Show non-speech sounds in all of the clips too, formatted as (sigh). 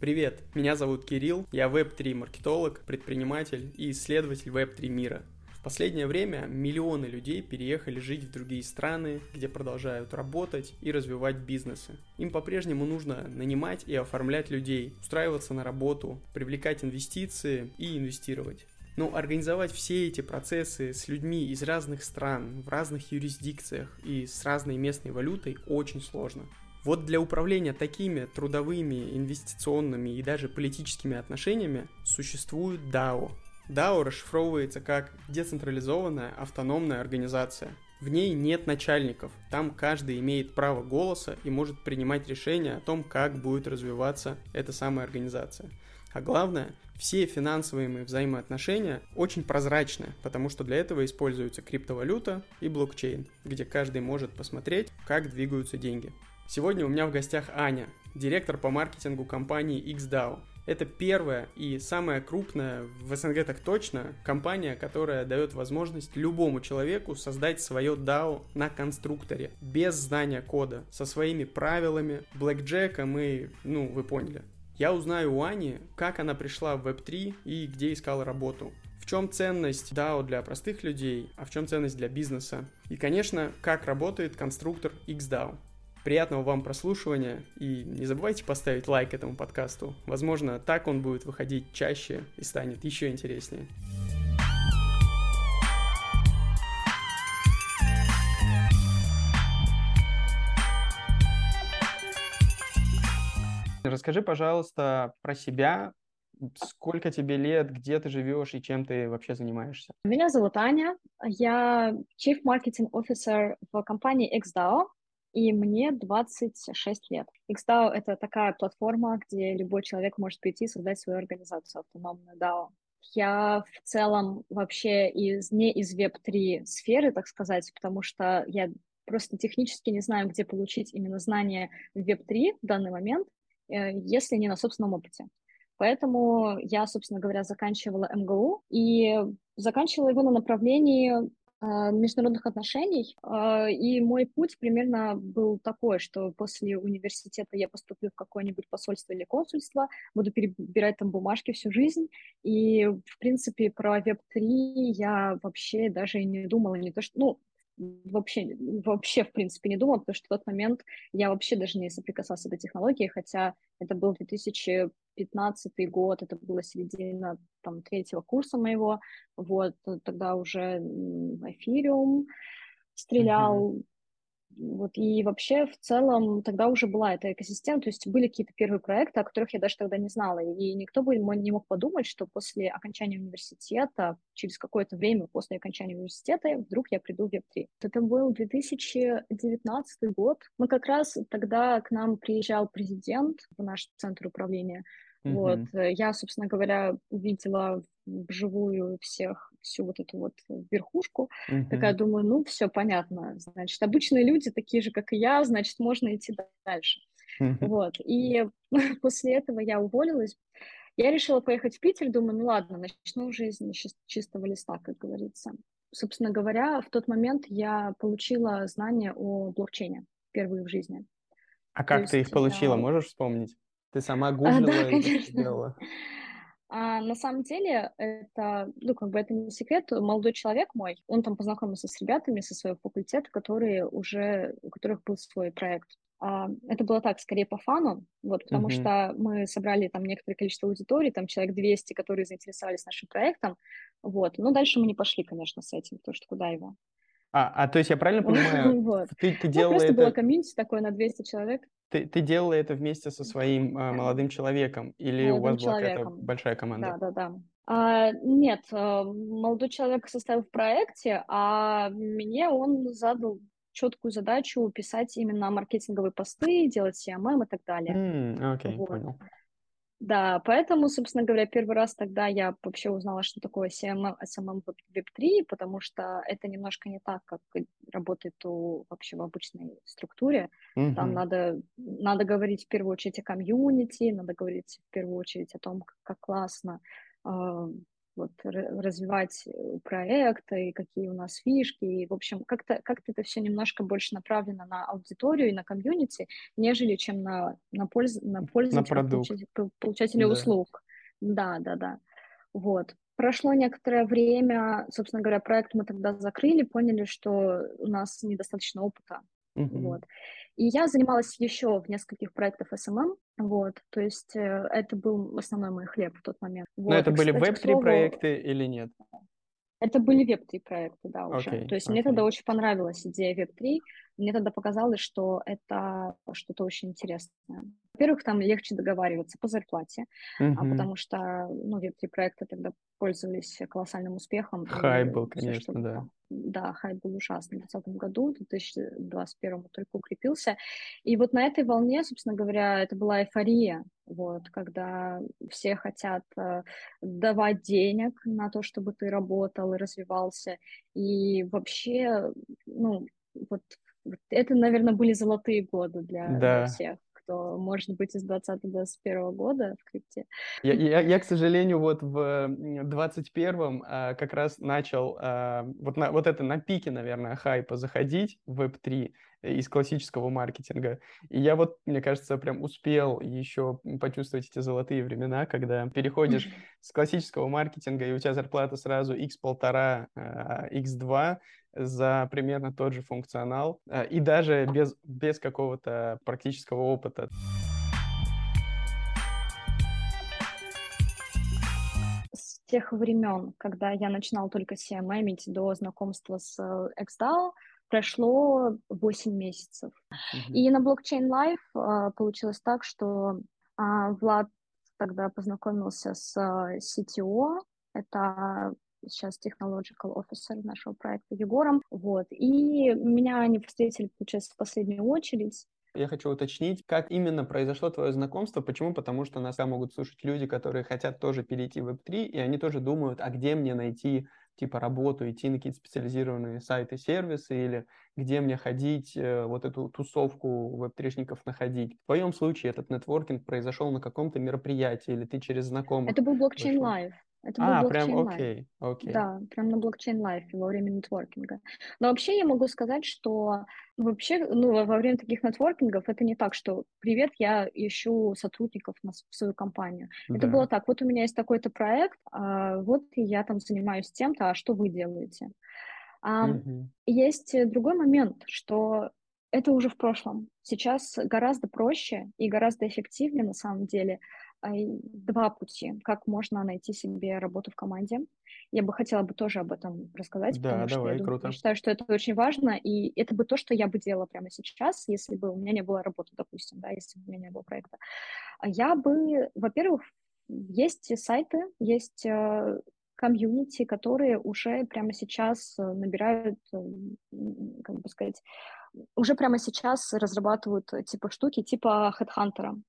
Привет, меня зовут Кирилл, я Web3 маркетолог, предприниматель и исследователь Web3 мира. В последнее время миллионы людей переехали жить в другие страны, где продолжают работать и развивать бизнесы. Им по-прежнему нужно нанимать и оформлять людей, устраиваться на работу, привлекать инвестиции и инвестировать. Но организовать все эти процессы с людьми из разных стран, в разных юрисдикциях и с разной местной валютой очень сложно. Вот для управления такими трудовыми, инвестиционными и даже политическими отношениями существует DAO. DAO расшифровывается как децентрализованная автономная организация. В ней нет начальников, там каждый имеет право голоса и может принимать решения о том, как будет развиваться эта самая организация. А главное, все финансовые взаимоотношения очень прозрачны, потому что для этого используется криптовалюта и блокчейн, где каждый может посмотреть, как двигаются деньги. Сегодня у меня в гостях Аня, директор по маркетингу компании XDAO. Это первая и самая крупная, в СНГ так точно, компания, которая дает возможность любому человеку создать свое DAO на конструкторе, без знания кода, со своими правилами, блэкджеком и, ну, вы поняли. Я узнаю у Ани, как она пришла в Web3 и где искала работу. В чем ценность DAO для простых людей, а в чем ценность для бизнеса. И, конечно, как работает конструктор XDAO. Приятного вам прослушивания и не забывайте поставить лайк этому подкасту. Возможно, так он будет выходить чаще и станет еще интереснее. Расскажи, пожалуйста, про себя, сколько тебе лет, где ты живешь и чем ты вообще занимаешься? Меня зовут Аня, я Chief Marketing Officer в компании XDAO и мне 26 лет. XDAO — это такая платформа, где любой человек может прийти и создать свою организацию, автономную DAO. Я в целом вообще из, не из Web3 сферы, так сказать, потому что я просто технически не знаю, где получить именно знания в Web3 в данный момент, э, если не на собственном опыте. Поэтому я, собственно говоря, заканчивала МГУ и заканчивала его на направлении международных отношений. А, и мой путь примерно был такой, что после университета я поступлю в какое-нибудь посольство или консульство, буду перебирать там бумажки всю жизнь. И, в принципе, про Web3 я вообще даже и не думала, не то что... Ну, вообще, вообще, в принципе, не думала, потому что в тот момент я вообще даже не соприкасалась с этой технологией, хотя это был 2015 год, это была середина там, третьего курса моего, вот, тогда уже эфириум стрелял, mm-hmm. Вот, и вообще в целом тогда уже была эта экосистема, то есть были какие-то первые проекты, о которых я даже тогда не знала, и никто бы не мог подумать, что после окончания университета, через какое-то время после окончания университета, вдруг я приду в Web3. Это был 2019 год. Мы как раз тогда к нам приезжал президент в наш центр управления, Mm-hmm. Вот, э, я, собственно говоря, увидела вживую всех, всю вот эту вот верхушку, mm-hmm. такая думаю, ну, все понятно, значит, обычные люди такие же, как и я, значит, можно идти дальше. Mm-hmm. Вот, и (laughs) после этого я уволилась, я решила поехать в Питер, думаю, ну ладно, начну жизнь с чистого листа, как говорится. Собственно говоря, в тот момент я получила знания о блокчейне впервые в жизни. А как То ты их получила, я... можешь вспомнить? Ты сама гуглила а, да, и сделала? А, на самом деле, это, ну, как бы это не секрет. Молодой человек мой, он там познакомился с ребятами со своего факультета, которые уже, у которых был свой проект. А, это было так, скорее по фану, вот, потому uh-huh. что мы собрали там некоторое количество аудиторий, там человек 200, которые заинтересовались нашим проектом, вот. Но дальше мы не пошли, конечно, с этим, потому что куда его. А, а то есть я правильно понимаю, (laughs) вот. ты, ты делала ну, просто это... было комьюнити такое на 200 человек. Ты, ты делала это вместе со своим э, молодым человеком или молодым у вас была какая-то большая команда? Да, да, да. А, нет, а, молодой человек состоял в проекте, а мне он задал четкую задачу писать именно маркетинговые посты, делать CMM и так далее. Mm, окей, okay, вот. понял. Да, поэтому, собственно говоря, первый раз тогда я вообще узнала, что такое CMM, SMM Web3, потому что это немножко не так, как работает у, вообще в обычной структуре. Mm-hmm. Там надо, надо говорить в первую очередь о комьюнити, надо говорить в первую очередь о том, как, как классно э, вот развивать э, проекты, и какие у нас фишки, и, в общем, как-то как это все немножко больше направлено на аудиторию и на комьюнити, нежели чем на, на, польз, на пользователя, на получателя, получателя да. услуг. Да, да, да. Вот. Прошло некоторое время, собственно говоря, проект мы тогда закрыли, поняли, что у нас недостаточно опыта. Uh-huh. Вот. И я занималась еще в нескольких проектах SMM, вот, то есть э, это был основной мой хлеб в тот момент. Но это были веб-3 проекты или нет? Это были веб-3 проекты, да, уже. Okay, то есть okay. мне тогда очень понравилась идея веб-3, мне тогда показалось, что это что-то очень интересное. Во-первых, там легче договариваться по зарплате, uh-huh. а, потому что, ну, веб-3 проекты тогда пользовались колоссальным успехом. Хай был, конечно, все, что, да. Да, хай был ужасный в 2020 году, в 2021 только укрепился. И вот на этой волне, собственно говоря, это была эйфория, вот, когда все хотят э, давать денег на то, чтобы ты работал и развивался. И вообще, ну, вот это, наверное, были золотые годы для, да. для всех кто может быть из 2021 года в крипте. Я, я, я, к сожалению, вот в 21-м а, как раз начал а, вот, на, вот это на пике, наверное, хайпа заходить в Web3 из классического маркетинга. И я вот, мне кажется, прям успел еще почувствовать эти золотые времена, когда переходишь с классического маркетинга, и у тебя зарплата сразу x1,5, x2, за примерно тот же функционал э, и даже без, без какого-то практического опыта. С тех времен, когда я начинал только CMM до знакомства с э, XDAO, прошло 8 месяцев. Mm-hmm. И на блокчейн Live uh, получилось так, что uh, Влад тогда познакомился с CTO, это сейчас technological officer нашего проекта Егором, вот, и меня они встретили, получается, в последнюю очередь, я хочу уточнить, как именно произошло твое знакомство. Почему? Потому что нас могут слушать люди, которые хотят тоже перейти в Web3, и они тоже думают, а где мне найти типа работу, идти на какие-то специализированные сайты, сервисы, или где мне ходить, э, вот эту тусовку веб-трешников находить. В твоем случае этот нетворкинг произошел на каком-то мероприятии, или ты через знакомых? Это был Blockchain Life. Это был а, прям окей, окей. Да, прям на Blockchain Life е во время нетворкинга. Но вообще я могу сказать, что вообще, ну, во время таких нетворкингов это не так, что «Привет, я ищу сотрудников на, в свою компанию». Да. Это было так, вот у меня есть такой-то проект, а, вот я там занимаюсь тем-то, а что вы делаете? А, угу. Есть другой момент, что это уже в прошлом. Сейчас гораздо проще и гораздо эффективнее на самом деле – два пути, как можно найти себе работу в команде. Я бы хотела бы тоже об этом рассказать, да, потому давай, что я, думаю, я считаю, что это очень важно, и это бы то, что я бы делала прямо сейчас, если бы у меня не было работы, допустим, да, если бы у меня не было проекта. А я бы, во-первых, есть сайты, есть э, комьюнити, которые уже прямо сейчас э, набирают, э, как бы сказать, уже прямо сейчас разрабатывают типа штуки типа HeadHunter.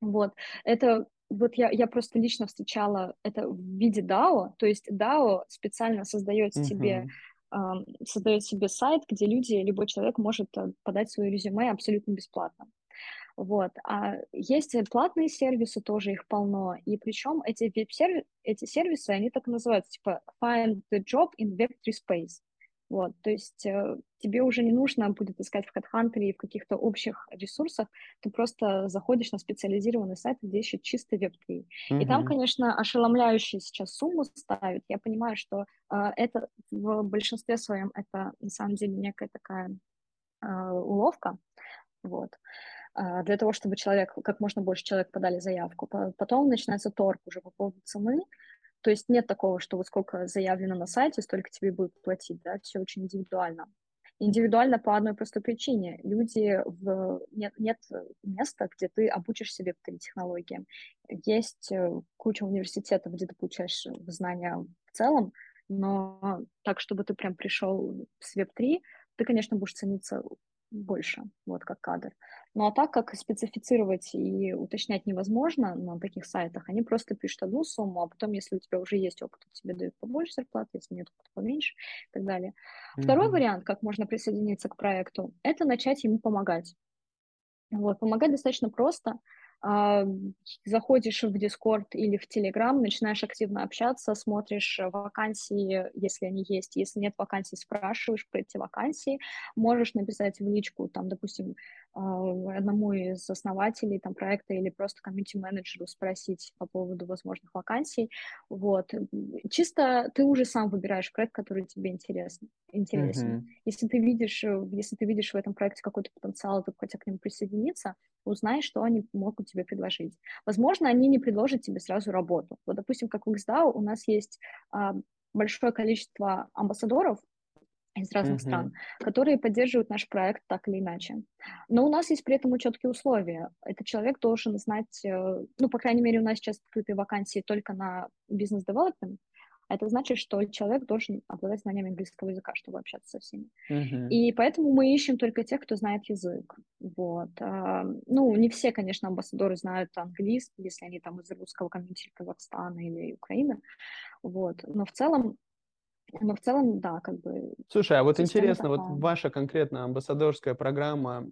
Вот, это вот я, я просто лично встречала это в виде DAO, то есть DAO специально создает uh-huh. себе создает себе сайт, где люди, любой человек может э, подать свое резюме абсолютно бесплатно. Вот. А есть платные сервисы, тоже их полно. И причем эти веб-сервисы, эти сервисы, они так и называются, типа Find the job in Web3 Space. Вот, то есть э, тебе уже не нужно будет искать в HeadHunter или в каких-то общих ресурсах, ты просто заходишь на специализированный сайт, где ищут чисто веб-3. Mm-hmm. И там, конечно, ошеломляющие сейчас сумму ставят. Я понимаю, что э, это в большинстве своем это на самом деле некая такая э, уловка, вот э, для того, чтобы человек, как можно больше человек подали заявку. Потом начинается торг уже по поводу цены, то есть нет такого, что вот сколько заявлено на сайте, столько тебе будут платить, да, все очень индивидуально. Индивидуально по одной простой причине. Люди в... нет, нет места, где ты обучишься веб-технологиям. Есть э, куча университетов, где ты получаешь знания в целом, но так, чтобы ты прям пришел с веб-3, ты, конечно, будешь цениться больше, вот как кадр. Ну а так как специфицировать и уточнять невозможно на таких сайтах, они просто пишут одну сумму, а потом, если у тебя уже есть опыт, тебе дают побольше зарплаты, если нет, то поменьше и так далее. Mm-hmm. Второй вариант, как можно присоединиться к проекту, это начать ему помогать. Вот, помогать достаточно просто. а, заходишь в Discord или в Telegram, начинаешь активно общаться, смотришь вакансии, если они есть, если нет вакансий, спрашиваешь про эти вакансии, можешь написать в личку, там, допустим, одному из основателей там, проекта или просто комьюнити-менеджеру спросить по поводу возможных вакансий. Вот. Чисто ты уже сам выбираешь проект, который тебе интересен. интересен. Mm-hmm. Если, ты видишь, если ты видишь в этом проекте какой-то потенциал, ты хотя к нему присоединиться, узнай, что они могут тебе предложить. Возможно, они не предложат тебе сразу работу. Вот, допустим, как в XDAO у нас есть а, большое количество амбассадоров, из разных mm-hmm. стран, которые поддерживают наш проект так или иначе. Но у нас есть при этом четкие условия. Этот человек должен знать, э, ну, по крайней мере, у нас сейчас открыты вакансии только на бизнес-девелопмент, это значит, что человек должен обладать знаниями английского языка, чтобы общаться со всеми. Uh-huh. И поэтому мы ищем только тех, кто знает язык. Вот. А, ну, не все, конечно, амбассадоры знают английский, если они там из русского комьюнити Казахстана или Украины. Вот. Но в целом но в целом, да, как бы... Слушай, а вот интересно, такая. вот ваша конкретно амбассадорская программа,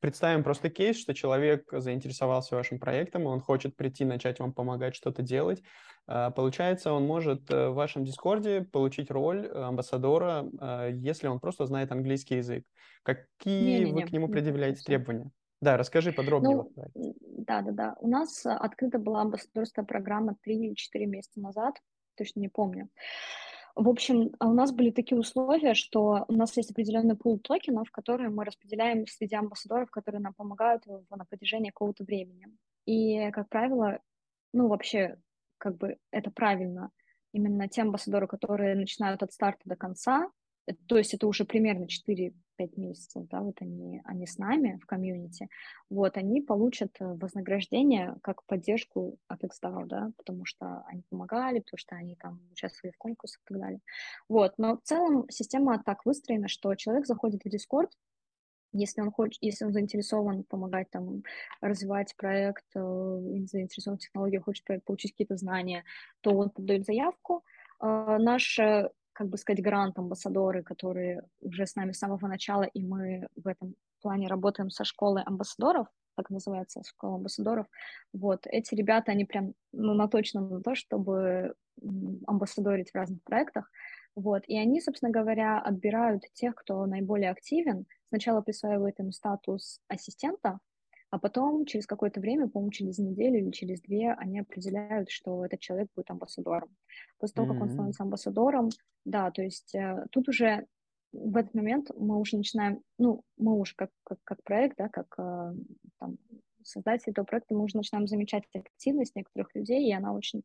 представим просто кейс, что человек заинтересовался вашим проектом, он хочет прийти, начать вам помогать что-то делать. А, получается, он может э, в вашем Дискорде получить роль амбассадора, а, если он просто знает английский язык. Какие Не-не-не, вы к нему предъявляете требования? Да, расскажи подробнее. Ну, да, да, да. У нас открыта была амбассадорская программа 3-4 месяца назад, точно не помню. В общем, а у нас были такие условия, что у нас есть определенный пул токенов, которые мы распределяем среди амбассадоров, которые нам помогают на протяжении какого-то времени. И, как правило, ну, вообще, как бы это правильно. Именно те амбассадоры, которые начинают от старта до конца, Э, то есть это уже примерно 4-5 месяцев, да, вот они, они с нами в комьюнити, вот, они получат э, вознаграждение как поддержку от XDAO, да, потому что они помогали, потому что они там участвовали в конкурсах и так далее. Вот, но в целом система так выстроена, что человек заходит в Discord, если он хочет, если он заинтересован помогать там развивать проект, э, заинтересован в технологии, хочет получить какие-то знания, то он подает заявку. Наш как бы сказать, грант-амбассадоры, которые уже с нами с самого начала, и мы в этом плане работаем со школой амбассадоров, так называется, школа амбассадоров. Вот, эти ребята, они прям, ну, наточно на то, чтобы амбассадорить в разных проектах. Вот, и они, собственно говоря, отбирают тех, кто наиболее активен, сначала присваивают им статус ассистента, а потом через какое-то время, по-моему, через неделю или через две, они определяют, что этот человек будет амбассадором. После того, mm-hmm. как он становится амбассадором, да, то есть э, тут уже в этот момент мы уже начинаем, ну, мы уже как, как, как проект, да, как э, там, создатель этого проекта, мы уже начинаем замечать активность некоторых людей, и она очень,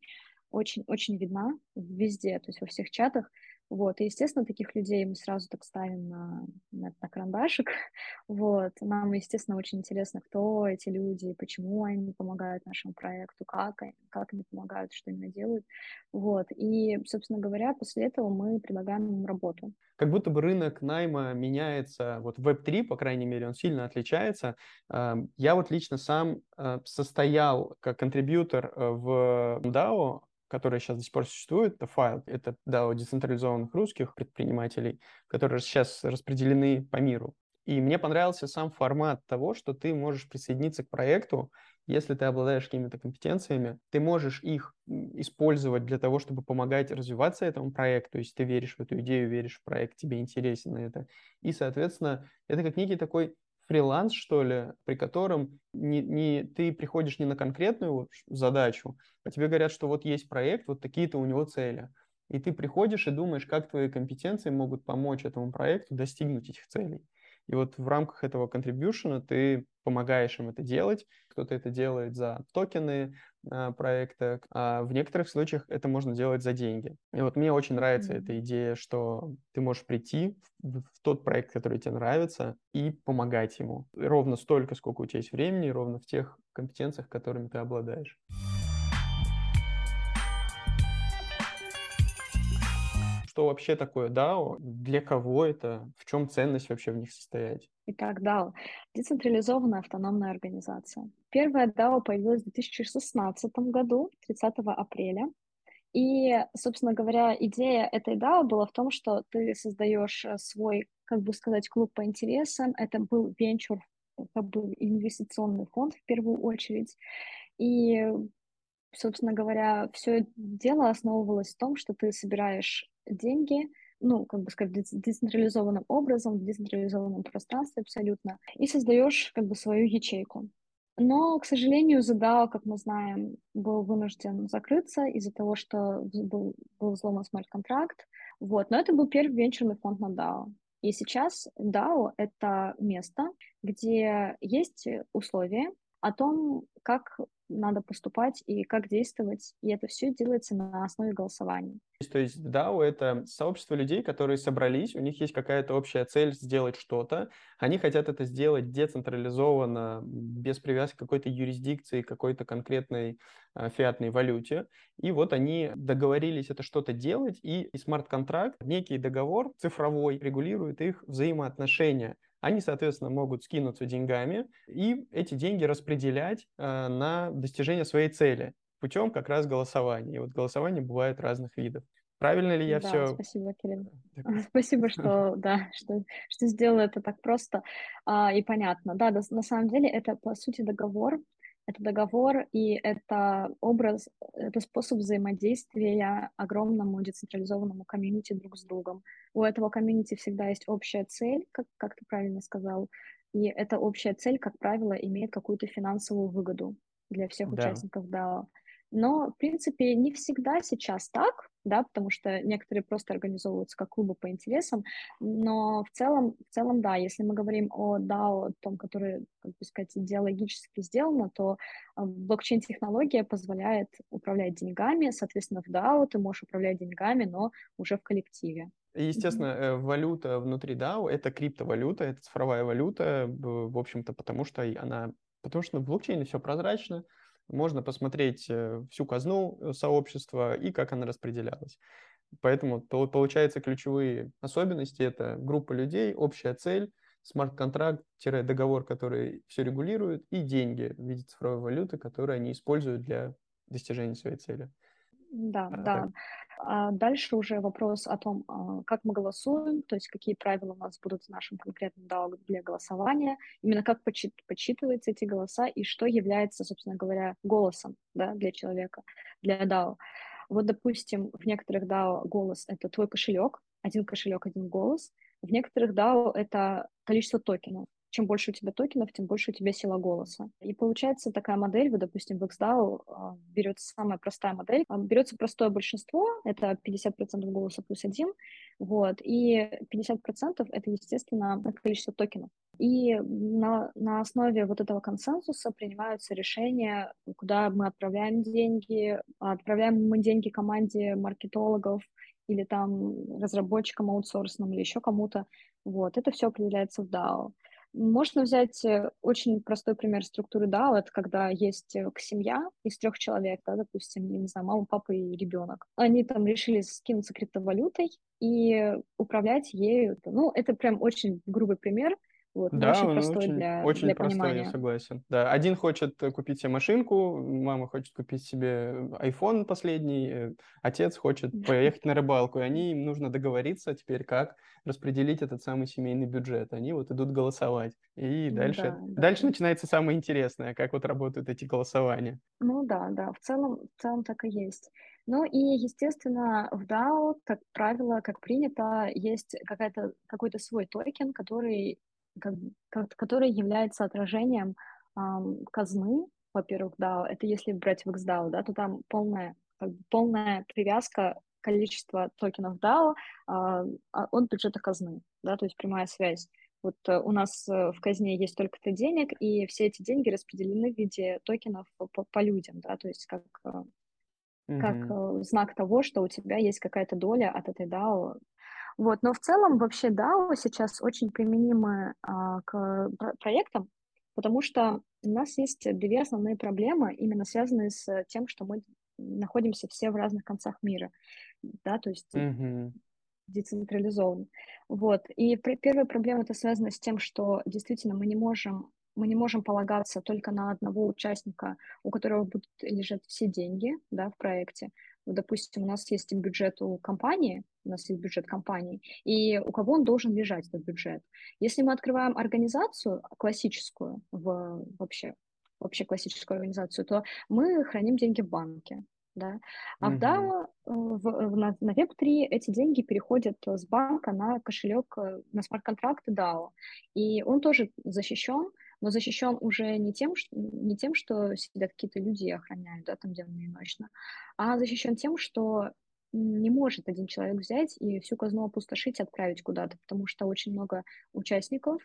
очень, очень видна везде, то есть во всех чатах. Вот, и, естественно, таких людей мы сразу так ставим на, на, на карандашик. (laughs) Вот, нам, естественно, очень интересно, кто эти люди, почему они помогают нашему проекту, как, как они помогают, что они делают. Вот, и, собственно говоря, после этого мы предлагаем им работу. Как будто бы рынок найма меняется, вот Web3, по крайней мере, он сильно отличается. Я вот лично сам э, состоял как контрибьютор э, в DAO, которая сейчас до сих пор существует, это файл, это DAO децентрализованных русских предпринимателей, которые сейчас распределены по миру. И мне понравился сам формат того, что ты можешь присоединиться к проекту, если ты обладаешь какими-то компетенциями, ты можешь их использовать для того, чтобы помогать развиваться этому проекту, если ты веришь в эту идею, веришь в проект, тебе интересно это. И, соответственно, это как некий такой фриланс, что ли, при котором не, не, ты приходишь не на конкретную задачу, а тебе говорят, что вот есть проект, вот такие-то у него цели. И ты приходишь и думаешь, как твои компетенции могут помочь этому проекту достигнуть этих целей. И вот в рамках этого контрибьюшена ты помогаешь им это делать. Кто-то это делает за токены проекта, а в некоторых случаях это можно делать за деньги. И вот мне очень нравится mm-hmm. эта идея, что ты можешь прийти в, в тот проект, который тебе нравится, и помогать ему. Ровно столько, сколько у тебя есть времени, ровно в тех компетенциях, которыми ты обладаешь. Что вообще такое DAO, для кого это, в чем ценность вообще в них состоять? Итак, DAO — децентрализованная автономная организация. Первая DAO появилась в 2016 году, 30 апреля. И, собственно говоря, идея этой DAO была в том, что ты создаешь э, свой, как бы сказать, клуб по интересам. Это был венчур как бы инвестиционный фонд в первую очередь. И, собственно говоря, все дело основывалось в том, что ты собираешь деньги, ну, как бы сказать, децентрализованным образом, в децентрализованном пространстве абсолютно, и создаешь как бы свою ячейку. Но, к сожалению, ZDAO, как мы знаем, был вынужден закрыться из-за того, что был, был взломан смарт-контракт. Вот. Но это был первый венчурный фонд на DAO. И сейчас DAO — это место, где есть условия о том, как надо поступать и как действовать, и это все делается на основе голосования. То есть DAO — это сообщество людей, которые собрались, у них есть какая-то общая цель сделать что-то, они хотят это сделать децентрализованно, без привязки к какой-то юрисдикции, какой-то конкретной э, фиатной валюте, и вот они договорились это что-то делать, и, и смарт-контракт, некий договор цифровой, регулирует их взаимоотношения они, соответственно, могут скинуться деньгами и эти деньги распределять э, на достижение своей цели путем как раз голосования. И вот голосование бывает разных видов. Правильно ли я да, все? Спасибо, Кирилл. (laughs) Спасибо, что (laughs) да, что, что сделал это так просто а, и понятно. Да, да, на самом деле это по сути договор, это договор, и это образ, это способ взаимодействия огромному децентрализованному комьюнити друг с другом. У этого комьюнити всегда есть общая цель, как, как ты правильно сказал, и эта общая цель, как правило, имеет какую-то финансовую выгоду для всех да. участников DAO. Но, в принципе, не всегда сейчас так, да, потому что некоторые просто организовываются как клубы по интересам, но в целом, в целом, да, если мы говорим о DAO, том, который, как бы сказать, идеологически сделано, то а, блокчейн-технология позволяет управлять деньгами, соответственно, в DAO ты можешь управлять деньгами, но уже в коллективе. Естественно, mm-hmm. валюта внутри DAO — это криптовалюта, это цифровая валюта, в общем-то, потому что она, потому что в блокчейне все прозрачно, можно посмотреть э, всю казну э, сообщества и как она распределялась. Поэтому то, получается ключевые особенности — это группа людей, общая цель, смарт-контракт-договор, который все регулирует, и деньги в виде цифровой валюты, которые они используют для достижения своей цели. Да, а, да. Так. А дальше уже вопрос о том, а, как мы голосуем, то есть какие правила у нас будут в нашем конкретном DAO для голосования, именно как почит, подсчитываются эти голоса и что является, собственно говоря, голосом да, для человека, для DAO. Вот, допустим, в некоторых DAO голос — это твой кошелек, один кошелек, один голос. В некоторых DAO это количество токенов чем больше у тебя токенов, тем больше у тебя сила голоса. И получается такая модель, вот, допустим, в XDAO а, берется самая простая модель, а, берется простое большинство, это 50% голоса плюс один, вот, и 50% это, естественно, количество токенов. И на, на основе вот этого консенсуса принимаются решения, куда мы отправляем деньги, отправляем мы деньги команде маркетологов, или там разработчикам аутсорсным, или еще кому-то. Вот, это все определяется в DAO. Можно взять э, очень простой пример структуры DAO, это когда есть э, семья из трех человек, да, допустим, не знаю, мама, папа и ребенок. Они там решили скинуться криптовалютой и управлять ею. Ну, это прям очень грубый пример, вот, да, очень простой очень, для, очень для простой, понимания. я согласен. Да, один хочет э, купить себе машинку, мама хочет купить себе iPhone последний, э, отец хочет поехать на рыбалку, и они им нужно договориться теперь, как распределить этот самый семейный бюджет. Они вот идут голосовать. И дальше, да, да. дальше начинается самое интересное, как вот работают эти голосования. Ну да, да, в целом, в целом так и есть. Ну и, естественно, в DAO, как правило, как принято, есть какая-то, какой-то свой токен, который как, который является отражением эм, казны, во-первых, да, это если брать в XDAO, да, то там полная, как бы полная привязка количества токенов DAO э, от бюджета казны, да, то есть прямая связь. Вот э, у нас э, в казне есть только-то денег, и все эти деньги распределены в виде токенов по, по людям, да, то есть как, mm-hmm. как знак того, что у тебя есть какая-то доля от этой DAO вот, но в целом вообще DAO сейчас очень применимы а, к проектам, потому что у нас есть две основные проблемы, именно связанные с тем, что мы находимся все в разных концах мира, да, то есть mm-hmm. децентрализован. Вот, и первая проблема это связана с тем, что действительно мы не можем мы не можем полагаться только на одного участника, у которого будут лежать все деньги да, в проекте. Допустим, у нас есть бюджет у компании, у нас есть бюджет компании, и у кого он должен лежать, этот бюджет. Если мы открываем организацию классическую, в, вообще, вообще классическую организацию, то мы храним деньги в банке. Да? А в DAO, в, в, на, на Web3 эти деньги переходят с банка на кошелек, э, на смарт-контракты DAO. И он тоже защищен, но защищен уже не тем, что, не тем, что сидят какие-то люди и охраняют, да, там денно и ночно, а защищен тем, что не может один человек взять и всю казну опустошить и отправить куда-то, потому что очень много участников,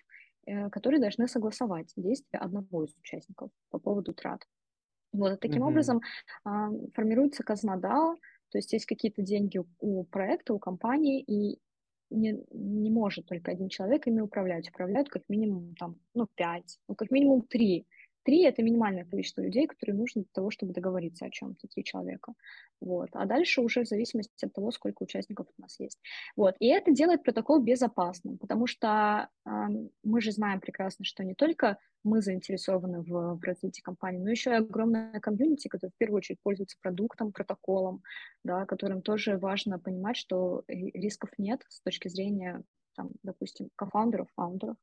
э, которые должны согласовать действия одного из участников по поводу трат. Вот, таким mm-hmm. образом а, формируется казна DAO, то есть есть какие-то деньги у проекта, у компании, и не, не может только один человек ими управлять. Управляют как минимум там, ну, пять, ну, как минимум три. Три — это минимальное количество людей, которые нужны для того, чтобы договориться о чем-то, три человека. Вот. А дальше уже в зависимости от того, сколько участников у нас есть. Вот. И это делает протокол безопасным, потому что э, мы же знаем прекрасно, что не только мы заинтересованы в, в развитии компании, но еще и огромная комьюнити, которая в первую очередь пользуется продуктом, протоколом, да, которым тоже важно понимать, что рисков нет с точки зрения, там, допустим, кофаундеров, фаундеров.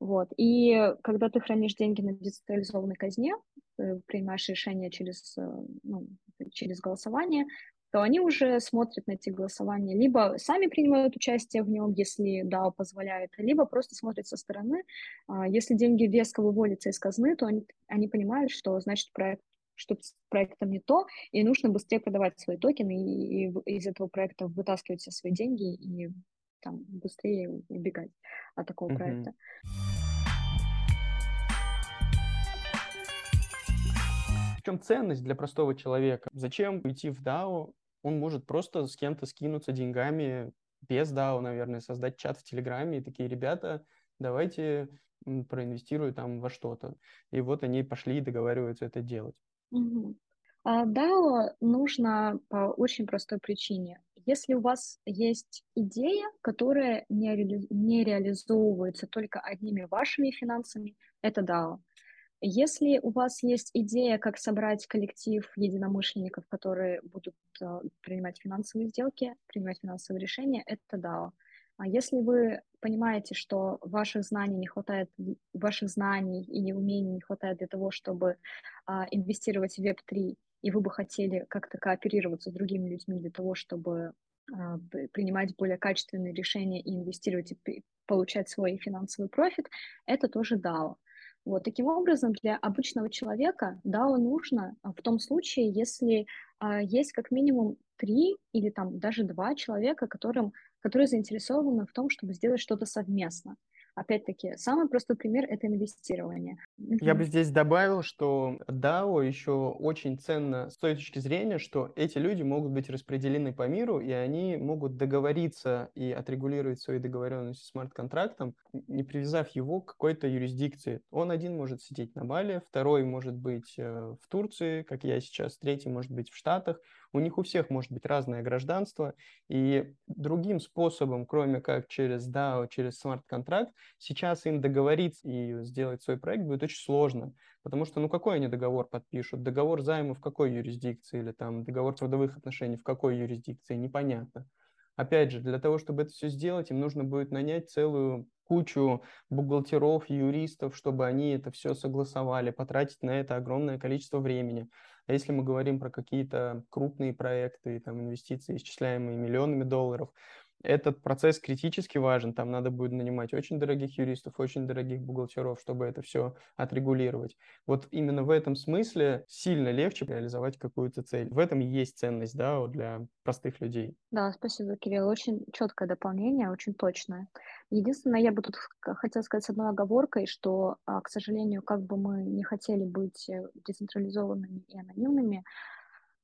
Вот. И когда ты хранишь деньги на децентрализованной казне, э, принимаешь решение через, э, ну, через голосование, то они уже смотрят на эти голосования, либо сами принимают участие в нем, если DAO позволяет, либо просто смотрят со стороны. А, если деньги резко выводятся из казны, то они, они понимают, что значит проект что с проектом не то, и нужно быстрее продавать свои токены и, и из этого проекта вытаскивать все свои деньги и там быстрее убегать от такого mm-hmm. проекта. В чем ценность для простого человека? Зачем идти в DAO? Он может просто с кем-то скинуться деньгами без DAO, наверное, создать чат в Телеграме и такие ребята, давайте проинвестирую там во что-то. И вот они пошли и договариваются это делать. Угу. А DAO нужно по очень простой причине. Если у вас есть идея, которая не, ре... не реализовывается только одними вашими финансами, это DAO. Если у вас есть идея, как собрать коллектив единомышленников, которые будут э, принимать финансовые сделки, принимать финансовые решения, это DAO. А если вы понимаете, что ваших знаний не хватает, ваших знаний и умений не хватает для того, чтобы а, инвестировать в Web3, и вы бы хотели как-то кооперироваться с другими людьми для того, чтобы а, принимать более качественные решения и инвестировать и получать свой финансовый профит, это тоже DAO. Вот таким образом для обычного человека DAO нужно в том случае, если а, есть как минимум три или там даже два человека, которым, которые заинтересованы в том, чтобы сделать что-то совместно. Опять-таки, самый простой пример – это инвестирование. Я бы здесь добавил, что DAO еще очень ценно с той точки зрения, что эти люди могут быть распределены по миру, и они могут договориться и отрегулировать свои договоренности с смарт-контрактом, не привязав его к какой-то юрисдикции. Он один может сидеть на Бали, второй может быть э, в Турции, как я сейчас, третий может быть в Штатах. У них у всех может быть разное гражданство, и другим способом, кроме как через DAO, через смарт-контракт, сейчас им договориться и сделать свой проект будет очень сложно, потому что, ну, какой они договор подпишут? Договор займа в какой юрисдикции или там договор трудовых отношений в какой юрисдикции? Непонятно. Опять же, для того, чтобы это все сделать, им нужно будет нанять целую кучу бухгалтеров, юристов, чтобы они это все согласовали, потратить на это огромное количество времени. А если мы говорим про какие-то крупные проекты, там, инвестиции, исчисляемые миллионами долларов, этот процесс критически важен. Там надо будет нанимать очень дорогих юристов, очень дорогих бухгалтеров, чтобы это все отрегулировать. Вот именно в этом смысле сильно легче реализовать какую-то цель. В этом и есть ценность да, для простых людей. Да, спасибо, Кирилл. Очень четкое дополнение, очень точное. Единственное, я бы тут хотела сказать с одной оговоркой, что, а, к сожалению, как бы мы не хотели быть э, децентрализованными и анонимными,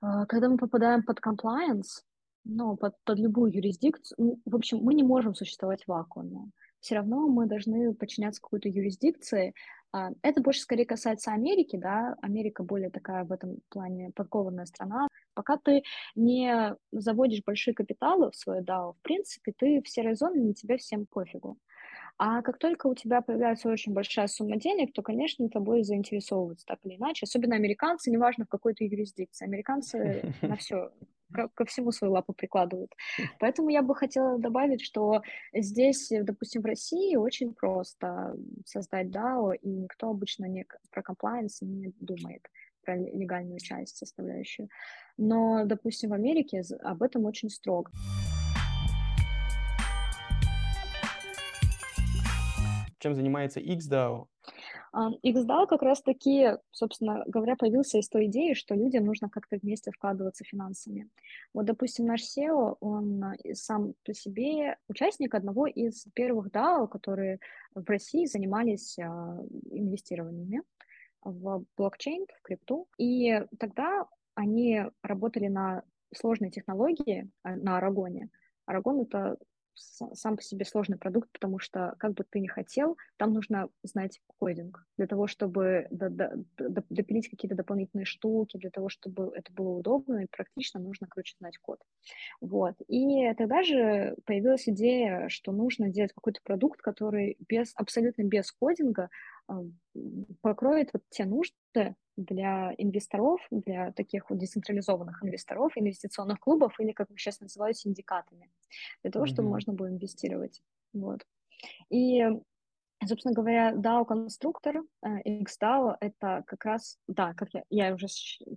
а, когда мы попадаем под compliance, ну, под, под любую юрисдикцию, ну, в общем, мы не можем существовать в вакууме. Все равно мы должны подчиняться какой-то юрисдикции. А, это больше скорее касается Америки, да, Америка более такая в этом плане подкованная страна. Пока ты не заводишь большие капиталы в свою DAO, в принципе, ты в серой зоне, на тебя всем пофигу. А как только у тебя появляется очень большая сумма денег, то, конечно, тобой заинтересовываются так или иначе. Особенно американцы, неважно в какой то юрисдикции. Американцы (laughs) на все ко, всему свою лапу прикладывают. Поэтому я бы хотела добавить, что здесь, допустим, в России очень просто создать DAO, и никто обычно не, про compliance не думает про легальную часть составляющую. Но, допустим, в Америке об этом очень строго. Чем занимается XDAO? XDAO как раз-таки, собственно говоря, появился из той идеи, что людям нужно как-то вместе вкладываться финансами. Вот, допустим, наш SEO, он сам по себе участник одного из первых DAO, которые в России занимались а, инвестированиями в блокчейн, в крипту. И тогда они работали на сложной технологии, а, на Арагоне. Арагон — это сам по себе сложный продукт, потому что, как бы ты ни хотел, там нужно знать кодинг для того, чтобы допилить какие-то дополнительные штуки, для того, чтобы это было удобно и практично, нужно, короче, знать код. Вот. И тогда же появилась идея, что нужно делать какой-то продукт, который без, абсолютно без кодинга покроет вот те нужды для инвесторов, для таких вот децентрализованных инвесторов, инвестиционных клубов или, как их сейчас называют, синдикатами, для того, mm-hmm. чтобы можно было инвестировать. Вот. И, собственно говоря, DAO-конструктор, э, XDAO, это как раз, да, как я, я уже,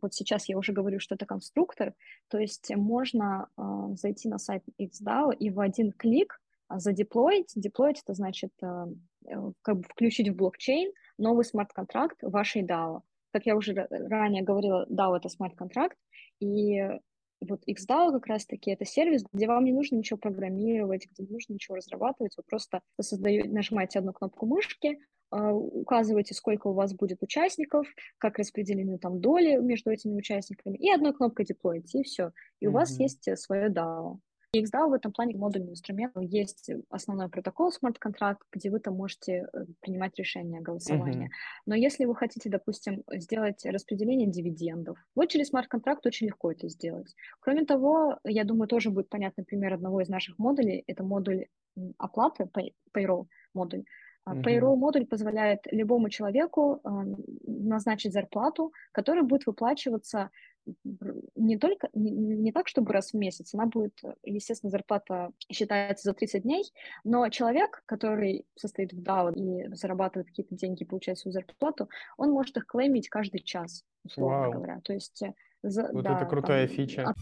вот сейчас я уже говорю, что это конструктор, то есть можно э, зайти на сайт XDAO и в один клик задеплоить. Деплоить это значит э, э, как бы включить в блокчейн новый смарт-контракт вашей DAO. Как я уже ранее говорила, DAO — это смарт-контракт, и вот XDAO как раз-таки это сервис, где вам не нужно ничего программировать, где не нужно ничего разрабатывать, вы просто создаете, нажимаете одну кнопку мышки, а, указываете, сколько у вас будет участников, как распределены там доли между этими участниками, и одной кнопкой деплоите, и все. И mm-hmm. у вас есть э, свое DAO. XDAO в этом плане модульный инструмент. Есть основной протокол смарт-контракт, где вы там можете э, принимать решения голосования. Uh-huh. Но если вы хотите, допустим, сделать распределение дивидендов, вот через смарт-контракт очень легко это сделать. Кроме того, я думаю, тоже будет понятный пример одного из наших модулей. Это модуль оплаты, payroll модуль. Uh-huh. Payroll модуль позволяет любому человеку э, назначить зарплату, которая будет выплачиваться не только, не, не так, чтобы раз в месяц, она будет, естественно, зарплата считается за 30 дней, но человек, который состоит в DAO и зарабатывает какие-то деньги, получает свою зарплату, он может их клеймить каждый час, условно Вау. говоря. То есть... Э, за, вот да, это крутая там, фича. От...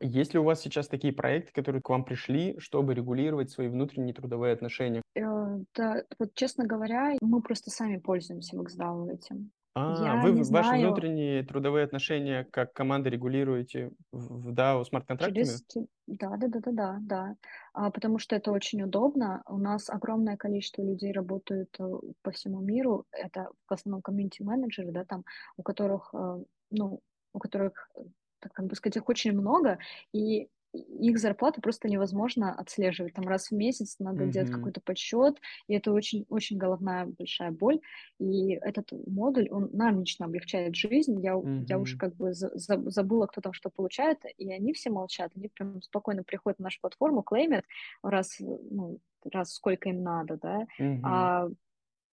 Есть ли у вас сейчас такие проекты, которые к вам пришли, чтобы регулировать свои внутренние трудовые отношения? Э, да, вот честно говоря, мы просто сами пользуемся Воксдау этим. А, Я вы не ваши знаю... внутренние трудовые отношения как команда регулируете в DAO смарт-контрактами? Через... Да, да, да, да, да, да. А, потому что это очень удобно. У нас огромное количество людей работают э, по всему миру. Это в основном комьюнити-менеджеры, да, там, у которых, э, ну, у которых как бы сказать, их очень много, и их зарплату просто невозможно отслеживать. Там раз в месяц надо mm-hmm. делать какой-то подсчет, и это очень, очень головная большая боль. И этот модуль, он нам лично облегчает жизнь. Я, mm-hmm. я уже как бы за, забыла, кто там что получает, и они все молчат. Они прям спокойно приходят на нашу платформу, клеймят раз, ну, раз сколько им надо, да. Mm-hmm. А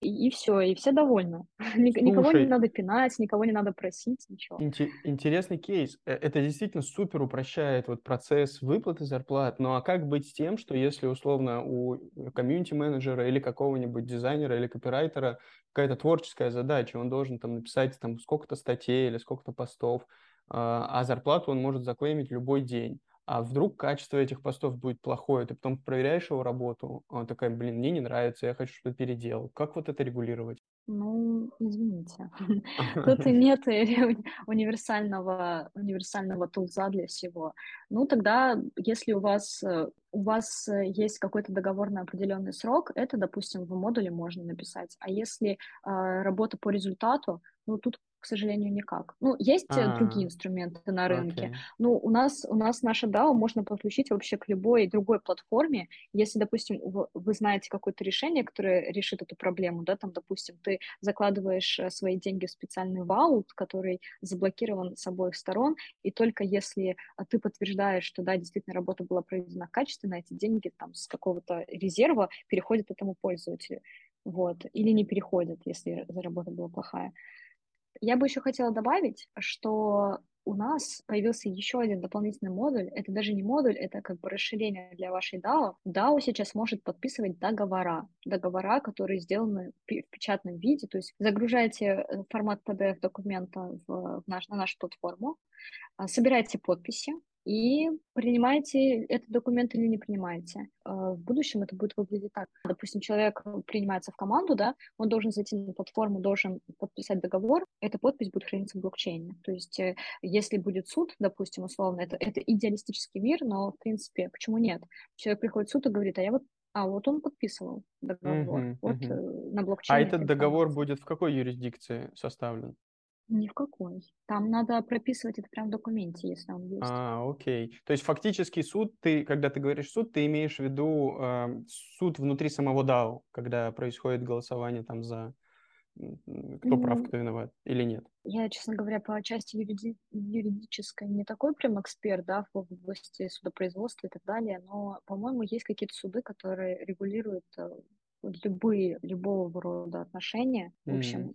и, и все, и все довольны. (laughs) никого не надо пинать, никого не надо просить, ничего. Интересный кейс. Э, это действительно супер упрощает вот процесс выплаты зарплат. Ну а как быть с тем, что если условно у комьюнити-менеджера или какого-нибудь дизайнера или копирайтера какая-то творческая задача, он должен там написать там сколько-то статей или сколько-то постов, а, а зарплату он может заклеймить любой день а вдруг качество этих постов будет плохое, ты потом проверяешь его работу, он такая, блин, мне не нравится, я хочу что-то переделал. Как вот это регулировать? Ну, извините. (laughs) Тут (laughs) нет (laughs) универсального, универсального тулза для всего. Ну, тогда, если у вас, э, у вас э, есть какой-то договор на определенный срок, это, допустим, в модуле можно написать. А если э, работа по результату, ну, тут к сожалению, никак. Ну, есть А-а-а. другие инструменты на рынке. Okay. Ну, у нас, у нас наша DAO можно подключить вообще к любой другой платформе. Если, допустим, вы, знаете какое-то решение, которое решит эту проблему, да, там, допустим, ты закладываешь э, свои деньги в специальный ваут, который заблокирован с обоих сторон, и только если а, ты подтверждаешь, что, да, действительно работа была проведена качественно, эти деньги там с какого-то резерва переходят этому пользователю. Вот. Или не переходят, если работа была плохая. Я бы еще хотела добавить, что у нас появился еще один дополнительный модуль. Это даже не модуль, это как бы расширение для вашей DAO. DAO сейчас может подписывать договора. Договора, которые сделаны в печатном виде. То есть загружаете э, формат PDF-документа в наш, на нашу платформу, а, собираете подписи, и принимаете этот документ или не принимаете. А, в будущем это будет выглядеть так. Допустим, человек принимается в команду, да, он должен зайти на платформу, должен подписать договор, эта подпись будет храниться в блокчейне. То есть э, если будет суд, допустим, условно, это, это идеалистический мир, но в принципе, почему нет? Человек приходит в суд и говорит, а я вот а вот он подписывал договор. Uh-huh, вот uh-huh. на блокчейне. А этот договор будет в какой юрисдикции составлен? Ни в какой. Там надо прописывать это прямо в документе, если он есть. А, окей. То есть фактически суд, ты, когда ты говоришь суд, ты имеешь в виду э, суд внутри самого DAO, когда происходит голосование там за кто прав, кто виноват или нет? Я, честно говоря, по части юриди... юридической не такой прям эксперт, да, в области судопроизводства и так далее, но, по-моему, есть какие-то суды, которые регулируют э, любые, любого рода отношения. В общем,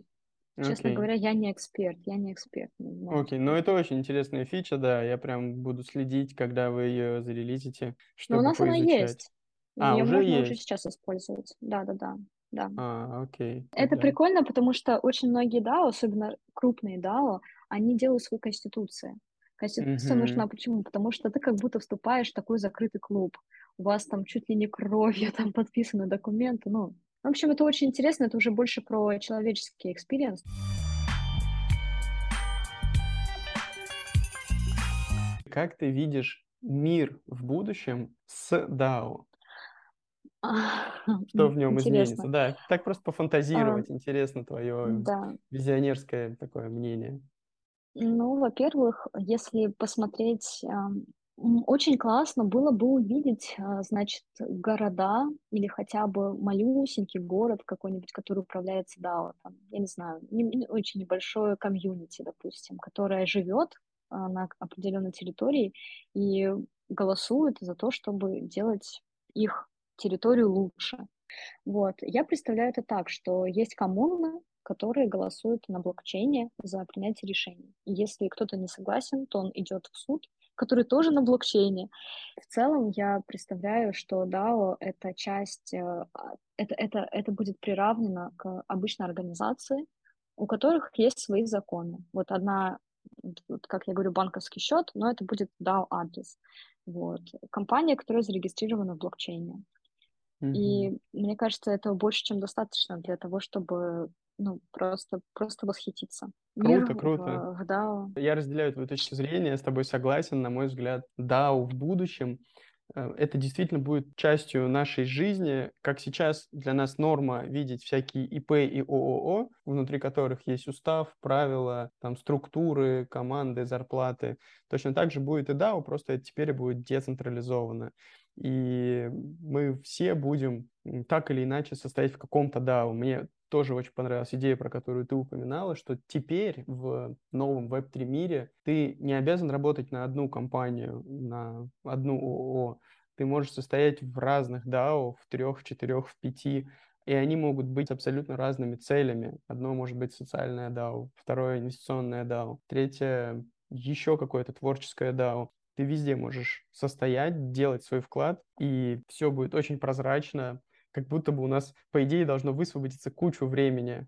Честно Окей. говоря, я не эксперт, я не эксперт. Окей, ну это очень интересная фича, да, я прям буду следить, когда вы ее зарелизите, Но у чтобы нас она есть. А, Ее уже можно уже есть? сейчас использовать. Да, да, да, да. А, окей, Это да. прикольно, потому что очень многие DAO, особенно крупные DAO, они делают свои конституции. Конституция нужна Мгм. почему? Потому что ты как будто вступаешь в такой закрытый клуб. У вас там чуть ли не кровью (laughs) там подписаны документы. Ну, в общем, это очень интересно, это уже больше про человеческий experience. Как ты видишь мир в будущем с DAO? Что в нем изменится? Интересно. Да, так просто А, пофантазировать. Интересно твое да. визионерское такое мнение. Ну, во-первых, если посмотреть, ам, м, очень классно было бы увидеть, а, значит, города или хотя бы малюсенький город какой-нибудь, который управляется DAO, там, я не знаю, не- не- очень небольшое комьюнити, допустим, которое живет а, на определенной территории и голосует за то, чтобы делать их территорию лучше. Вот. Я представляю это так, что есть коммуны, которые голосуют на блокчейне за принятие решений. И если кто-то не согласен, то он идет в суд, который тоже на блокчейне. В целом я представляю, что DAO — это часть, э, а, это, это, это будет приравнено к обычной организации, у которых есть свои законы. Вот одна, вот, как я говорю, банковский счет, но это будет DAO-адрес. Вот. Компания, которая зарегистрирована в блокчейне. И мне кажется, этого больше, чем достаточно для того, чтобы ну, просто, просто восхититься. Мир Круто, круто. в, в DAO. Я разделяю твою точку зрения, я с тобой согласен. На мой взгляд, DAO в будущем э, это действительно будет частью нашей жизни, как сейчас для нас норма видеть всякие ИП и ООО, внутри которых есть устав, правила, там структуры, команды, зарплаты. Точно так же будет и DAO, просто это теперь будет децентрализовано. И мы все будем так или иначе состоять в каком-то DAO. Мне тоже очень понравилась идея, про которую ты упоминала, что теперь в новом Web3 мире ты не обязан работать на одну компанию, на одну ООО. Ты можешь состоять в разных DAO, в трех, в четырех, в пяти, и они могут быть абсолютно разными целями. Одно может быть социальное DAO, второе инвестиционное DAO, третье еще какое-то творческое DAO. Ты везде можешь состоять, делать свой вклад, и все будет очень прозрачно, как будто бы у нас, по идее, должно высвободиться кучу времени